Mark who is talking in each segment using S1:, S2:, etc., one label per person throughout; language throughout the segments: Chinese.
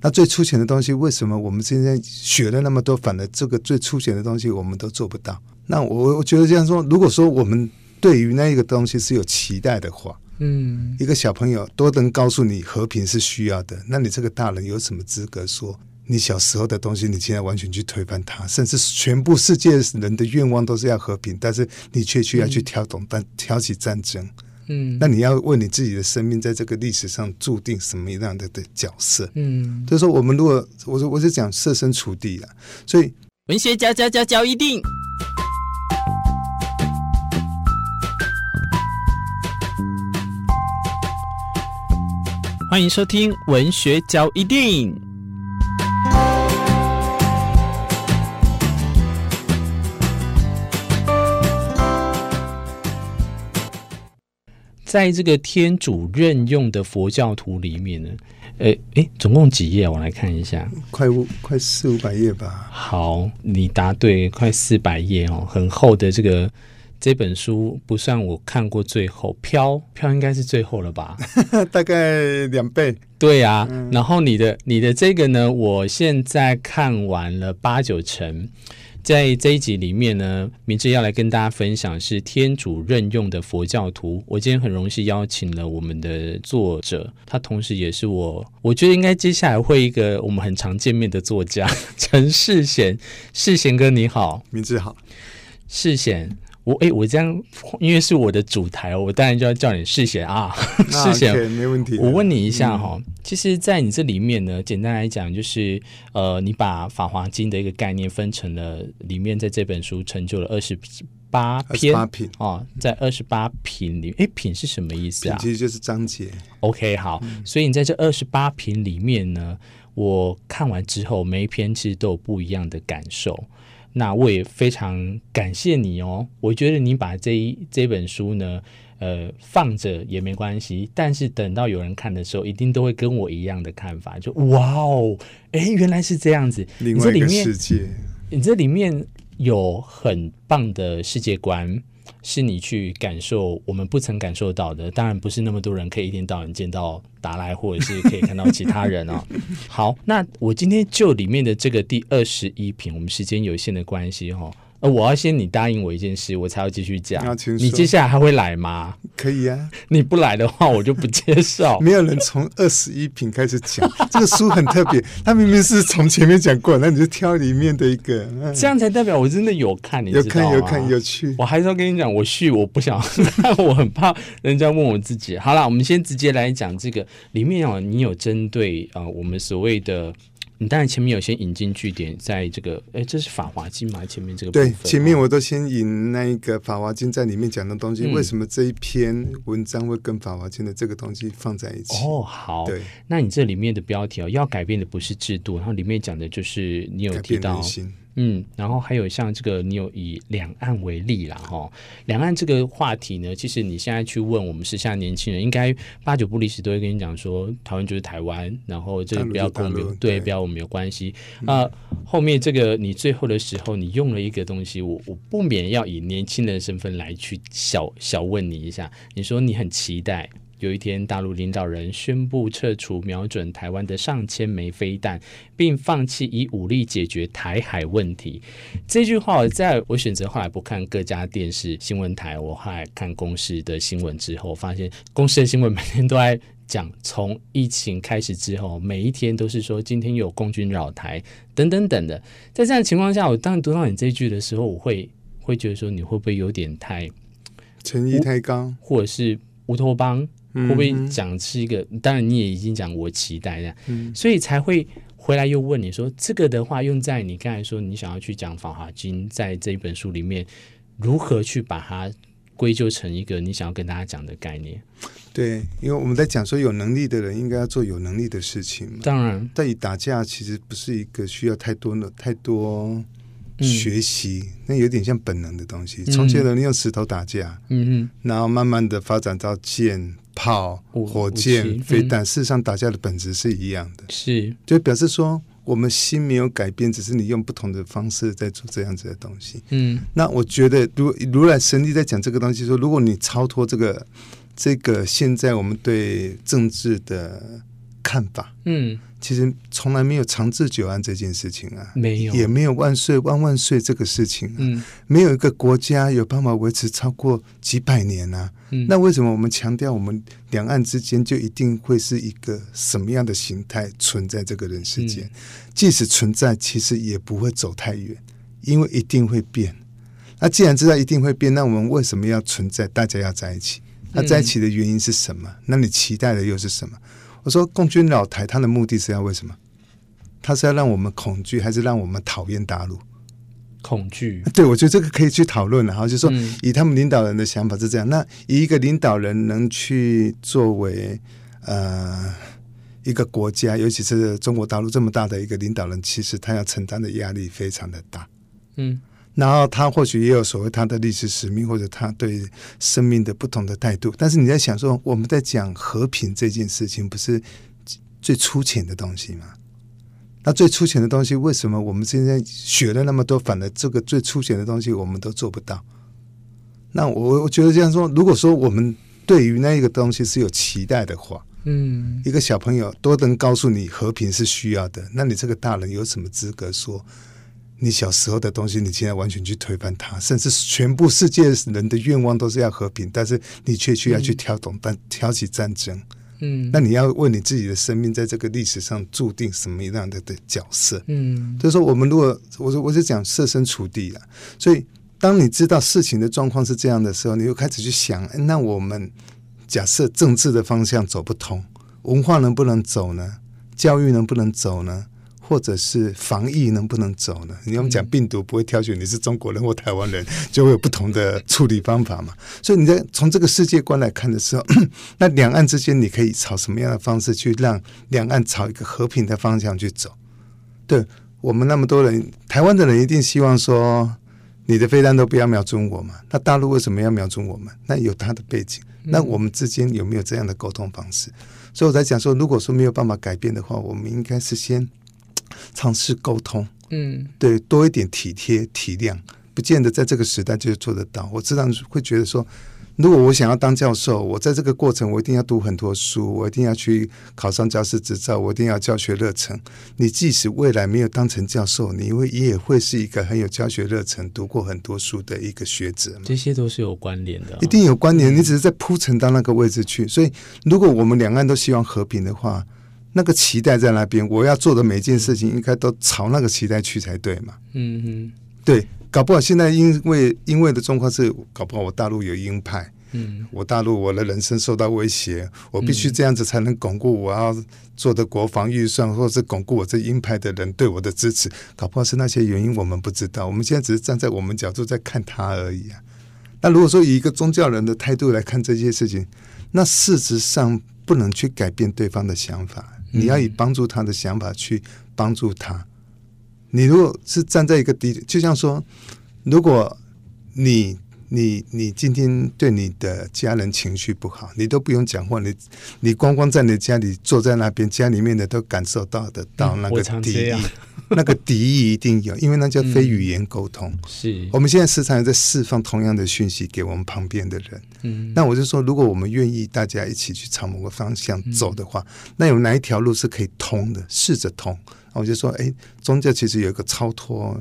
S1: 那最粗浅的东西，为什么我们今天学了那么多，反而这个最粗浅的东西我们都做不到？那我我觉得这样说，如果说我们对于那一个东西是有期待的话，嗯，一个小朋友都能告诉你和平是需要的，那你这个大人有什么资格说你小时候的东西，你现在完全去推翻它？甚至全部世界人的愿望都是要和平，但是你却需要去挑动、但挑起战争。嗯，那你要为你自己的生命在这个历史上注定什么样的的角色？嗯，就是说，我们如果我说我是讲设身处地了，所以
S2: 文学家家家教一定，欢迎收听文学嚼一定。在这个天主任用的佛教徒里面呢，诶，诶，总共几页？我来看一下，
S1: 快五快四五百页吧。
S2: 好，你答对，快四百页哦，很厚的这个这本书不算我看过最后，飘飘应该是最后了吧？
S1: 大概两倍。
S2: 对啊，嗯、然后你的你的这个呢，我现在看完了八九成。在这一集里面呢，明志要来跟大家分享是天主任用的佛教徒。我今天很荣幸邀请了我们的作者，他同时也是我，我觉得应该接下来会一个我们很常见面的作家 陈世贤。世贤哥你好，
S1: 明志好，
S2: 世贤。我哎，我这样，因为是我的主台，我当然就要叫你世贤啊，世贤，
S1: 没问题。
S2: 我问你一下哈，嗯、其实，在你这里面呢，简单来讲，就是呃，你把《法华经》的一个概念分成了里面，在这本书成就了二十八篇
S1: 八品
S2: 哦，在二十八品里，哎，品是什么意思啊？
S1: 其实就是章节。
S2: OK，好，嗯、所以你在这二十八品里面呢，我看完之后，每一篇其实都有不一样的感受。那我也非常感谢你哦，我觉得你把这一这本书呢，呃，放着也没关系，但是等到有人看的时候，一定都会跟我一样的看法，就哇哦，哎，原来是这样子，
S1: 另外一个世界，
S2: 你这里面有很棒的世界观。是你去感受我们不曾感受到的，当然不是那么多人可以一天到晚见到达赖，或者是可以看到其他人哦。好，那我今天就里面的这个第二十一品，我们时间有限的关系哈、呃，我要先你答应我一件事，我才要继续讲。你接下来还会来吗？
S1: 可以啊，你
S2: 不来的话，我就不介绍。
S1: 没有人从二十一品开始讲，这个书很特别，他明明是从前面讲过，那你就挑里面的一个，
S2: 嗯、这样才代表我真的有看，你？
S1: 有看有看有趣。
S2: 我还是要跟你讲，我续我不想，我很怕人家问我自己。好了，我们先直接来讲这个里面哦，你有针对啊、呃，我们所谓的。你当然前面有先引经据典，在这个，哎，这是《法华经》吗？前面这个
S1: 对，前面我都先引那一个《法华经》在里面讲的东西，嗯、为什么这一篇文章会跟《法华经》的这个东西放在一起？
S2: 哦，好，
S1: 对，
S2: 那你这里面的标题哦，要改变的不是制度，然后里面讲的就是你有提到。嗯，然后还有像这个，你有以两岸为例啦，哈，两岸这个话题呢，其实你现在去问我们时下年轻人，应该八九不离十都会跟你讲说，台湾就是台湾，然后这个不要跟我们有对，不要我们有关系。啊、呃，后面这个你最后的时候，你用了一个东西，我我不免要以年轻人的身份来去小小问你一下，你说你很期待。有一天，大陆领导人宣布撤除瞄准台湾的上千枚飞弹，并放弃以武力解决台海问题。这句话，在我选择后来不看各家电视新闻台，我后来看公司的新闻之后，发现公司的新闻每天都在讲，从疫情开始之后，每一天都是说今天有共军扰台等等等的。在这样的情况下，我当你读到你这句的时候，我会会觉得说，你会不会有点太
S1: 诚意太高，
S2: 或者是乌托邦？会不会讲是一个？当然你也已经讲我期待这样，嗯、所以才会回来又问你说这个的话用在你刚才说你想要去讲《法华经》在这一本书里面如何去把它归咎成一个你想要跟大家讲的概念？
S1: 对，因为我们在讲说有能力的人应该要做有能力的事情嘛。
S2: 当然，
S1: 但以打架其实不是一个需要太多的太多学习，嗯、那有点像本能的东西。从前人用石头打架，嗯嗯，然后慢慢的发展到剑。炮、火箭、飞弹，事实上打架的本质是一样的，
S2: 是。
S1: 就表示说我们心没有改变，只是你用不同的方式在做这样子的东西。嗯，那我觉得如如来神力在讲这个东西，说如果你超脱这个这个现在我们对政治的看法，嗯，其实从来没有长治久安这件事情啊，
S2: 没有，
S1: 也没有万岁万万岁这个事情啊，嗯，没有一个国家有办法维持超过几百年啊，嗯，那为什么我们强调我们两岸之间就一定会是一个什么样的形态存在这个人世间？嗯，即使存在，其实也不会走太远，因为一定会变。那既然知道一定会变，那我们为什么要存在？大家要在一起？那在一起的原因是什么？那你期待的又是什么？我说共军老台，他的目的是要为什么？他是要让我们恐惧，还是让我们讨厌大陆？
S2: 恐惧。
S1: 对，我觉得这个可以去讨论然后，就是说以他们领导人的想法是这样。那以一个领导人能去作为呃一个国家，尤其是中国大陆这么大的一个领导人，其实他要承担的压力非常的大。嗯。然后他或许也有所谓他的历史使命，或者他对生命的不同的态度。但是你在想说，我们在讲和平这件事情，不是最粗浅的东西吗？那最粗浅的东西，为什么我们现在学了那么多，反而这个最粗浅的东西我们都做不到？那我我觉得这样说，如果说我们对于那一个东西是有期待的话，嗯，一个小朋友都能告诉你和平是需要的，那你这个大人有什么资格说？你小时候的东西，你现在完全去推翻它，甚至全部世界人的愿望都是要和平，但是你却需要去挑动、但挑起战争。嗯，那你要为你自己的生命在这个历史上注定什么样的的角色？嗯，就是说，我们如果我说我是讲设身处地了，所以当你知道事情的状况是这样的时候，你又开始去想，那我们假设政治的方向走不通，文化能不能走呢？教育能不能走呢？或者是防疫能不能走呢？你要讲病毒不会挑选你是中国人或台湾人，就会有不同的处理方法嘛。所以你在从这个世界观来看的时候，那两岸之间你可以朝什么样的方式去让两岸朝一个和平的方向去走？对我们那么多人，台湾的人一定希望说你的飞弹都不要瞄准我嘛。那大陆为什么要瞄准我们？那有它的背景。那我们之间有没有这样的沟通方式？所以我在讲说，如果说没有办法改变的话，我们应该是先。尝试沟通，嗯，对，多一点体贴体谅，不见得在这个时代就做得到。我知道会觉得说，如果我想要当教授，我在这个过程我一定要读很多书，我一定要去考上教师执照，我一定要教学热忱。你即使未来没有当成教授，你会也会是一个很有教学热忱、读过很多书的一个学者。
S2: 这些都是有关联的，哦，
S1: 一定有关联。你只是在铺陈到那个位置去。所以，如果我们两岸都希望和平的话。那个期待在那边，我要做的每件事情应该都朝那个期待去才对嘛。嗯嗯，对，搞不好现在因为因为的状况是，搞不好我大陆有鹰派，嗯，我大陆我的人生受到威胁，我必须这样子才能巩固我要做的国防预算，或者是巩固我这鹰派的人对我的支持。搞不好是那些原因，我们不知道。我们现在只是站在我们角度在看他而已啊。那如果说以一个宗教人的态度来看这些事情，那事实上不能去改变对方的想法。你要以帮助他的想法去帮助他。你如果是站在一个低，就像说，如果你你你今天对你的家人情绪不好，你都不用讲话，你你光光在你家里坐在那边，家里面的都感受到得到那个敌意。那个敌意一定有，因为那叫非语言沟通。嗯、是，我们现在时常在释放同样的讯息给我们旁边的人。嗯，那我就说，如果我们愿意大家一起去朝某个方向走的话，嗯、那有哪一条路是可以通的？试着通。我就说，哎，宗教其实有一个超脱、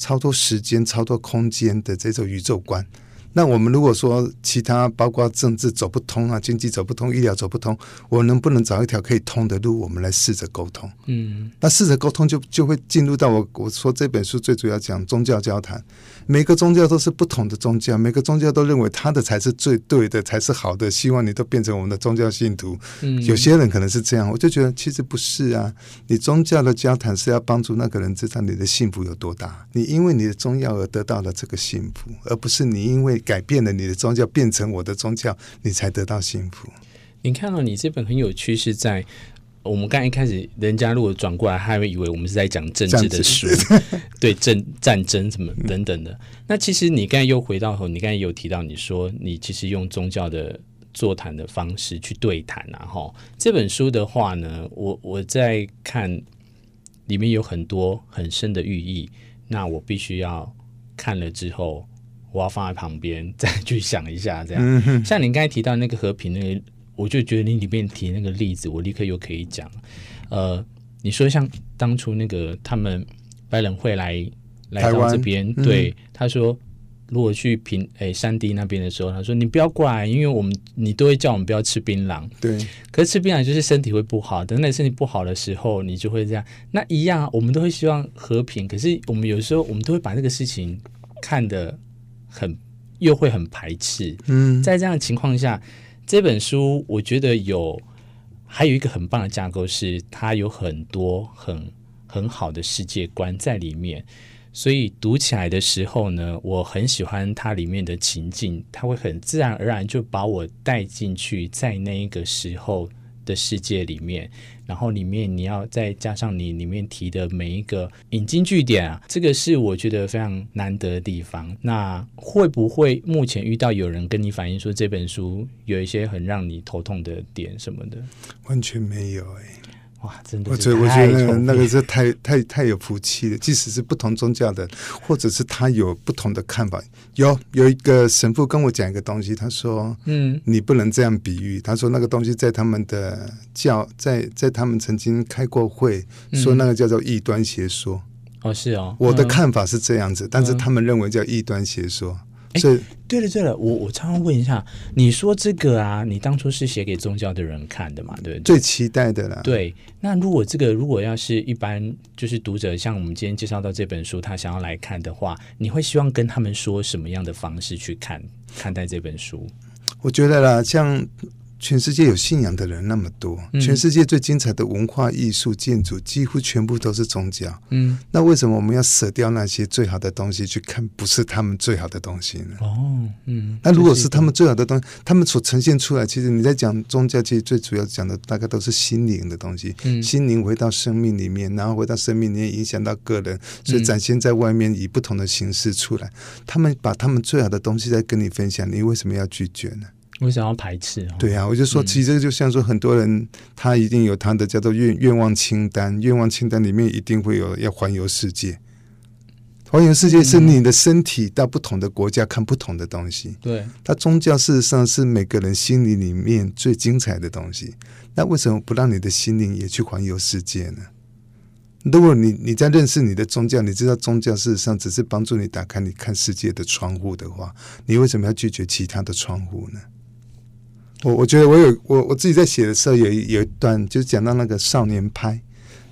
S1: 超脱时间、超脱空间的这种宇宙观。那我们如果说其他包括政治走不通啊，经济走不通，医疗走不通，我能不能找一条可以通的路？我们来试着沟通。嗯，那试着沟通就就会进入到我我说这本书最主要讲宗教交谈。每个宗教都是不同的宗教，每个宗教都认为他的才是最对的，才是好的。希望你都变成我们的宗教信徒。嗯，有些人可能是这样，我就觉得其实不是啊。你宗教的交谈是要帮助那个人知道你的幸福有多大，你因为你的宗教而得到了这个幸福，而不是你因为。改变了你的宗教，变成我的宗教，你才得到幸福。
S2: 你看到你这本很有趣，是在我们刚一开始，人家如果转过来，他会以为我们是在讲政治的书，对政战争什么等等的。那其实你刚才又回到后，你刚才有提到，你说你其实用宗教的座谈的方式去对谈啊。后，这本书的话呢，我我在看里面有很多很深的寓意，那我必须要看了之后。我要放在旁边再去想一下，这样。像您刚才提到那个和平，那个我就觉得你里面提那个例子，我立刻又可以讲。呃，你说像当初那个他们白人会来来到这边，对、嗯、他说。如果去平诶山地那边的时候，他说你不要过来，因为我们你都会叫我们不要吃槟榔。
S1: 对，
S2: 可是吃槟榔就是身体会不好，等等身体不好的时候，你就会这样。那一样，我们都会希望和平，可是我们有时候我们都会把这个事情看得很，又会很排斥。嗯，在这样的情况下，这本书我觉得有还有一个很棒的架构，是它有很多很很好的世界观在里面。所以读起来的时候呢，我很喜欢它里面的情境，它会很自然而然就把我带进去，在那一个时候的世界里面。然后里面你要再加上你里面提的每一个引经据典啊，这个是我觉得非常难得的地方。那会不会目前遇到有人跟你反映说这本书有一些很让你头痛的点什么的？
S1: 完全没有哎、欸。
S2: 哇，真的！
S1: 我觉得，我觉得那个那个是太太太有福气了。即使是不同宗教的，或者是他有不同的看法。有有一个神父跟我讲一个东西，他说：“嗯，你不能这样比喻。”他说那个东西在他们的教，在在他们曾经开过会，说那个叫做异端邪说。
S2: 哦，是哦。
S1: 我的看法是这样子，但是他们认为叫异端邪说。所以，
S2: 对了对了，我我常常问一下，你说这个啊，你当初是写给宗教的人看的嘛？对不对？
S1: 最期待的啦。
S2: 对，那如果这个如果要是一般就是读者，像我们今天介绍到这本书，他想要来看的话，你会希望跟他们说什么样的方式去看看待这本书？
S1: 我觉得啦，像。全世界有信仰的人那么多，嗯、全世界最精彩的文化艺术、建筑几乎全部都是宗教。嗯，那为什么我们要舍掉那些最好的东西去看不是他们最好的东西呢？哦，嗯，那如果是他们最好的东西，他们所呈现出来，其实你在讲宗教，其实最主要讲的大概都是心灵的东西。嗯，心灵回到生命里面，然后回到生命里面影响到个人，所以展现在外面以不同的形式出来。他们把他们最好的东西在跟你分享，你为什么要拒绝呢？
S2: 为什么要排斥？
S1: 对啊，我就说，其实就像说，很多人他一定有他的叫做愿愿望清单，愿望清单里面一定会有要环游世界。环游世界是你的身体到不同的国家看不同的东西。对，他宗教事实上是每个人心灵里面最精彩的东西。那为什么不让你的心灵也去环游世界呢？如果你你在认识你的宗教，你知道宗教事实上只是帮助你打开你看世界的窗户的话，你为什么要拒绝其他的窗户呢？我我觉得我有我我自己在写的时候有有一段就是讲到那个少年派，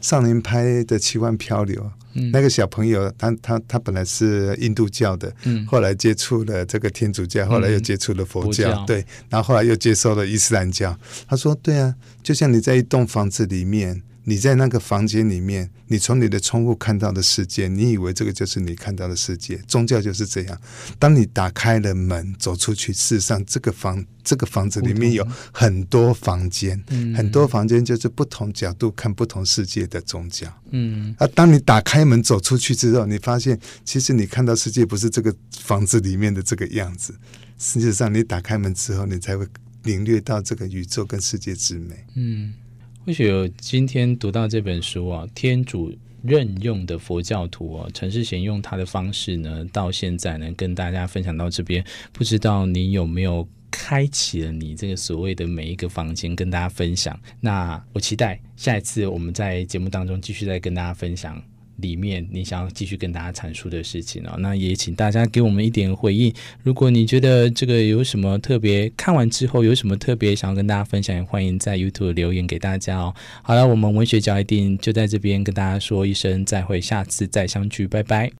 S1: 少年派的奇幻漂流，嗯、那个小朋友他他他本来是印度教的，嗯、后来接触了这个天主教，后来又接触了佛教，嗯、佛教对，然后后来又接受了伊斯兰教。他说：“对啊，就像你在一栋房子里面。”你在那个房间里面，你从你的窗户看到的世界，你以为这个就是你看到的世界。宗教就是这样，当你打开了门走出去，事实上这个房这个房子里面有很多房间，嗯、很多房间就是不同角度看不同世界的宗教。嗯，啊，当你打开门走出去之后，你发现其实你看到世界不是这个房子里面的这个样子。实际上，你打开门之后，你才会领略到这个宇宙跟世界之美。嗯。
S2: 或许有今天读到这本书啊，天主任用的佛教徒哦，陈世贤用他的方式呢，到现在呢，跟大家分享到这边，不知道你有没有开启了你这个所谓的每一个房间，跟大家分享。那我期待下一次我们在节目当中继续再跟大家分享。里面你想要继续跟大家阐述的事情哦，那也请大家给我们一点回应。如果你觉得这个有什么特别，看完之后有什么特别想要跟大家分享，也欢迎在 YouTube 留言给大家哦。好了，我们文学角一定就在这边跟大家说一声再会，下次再相聚，拜拜。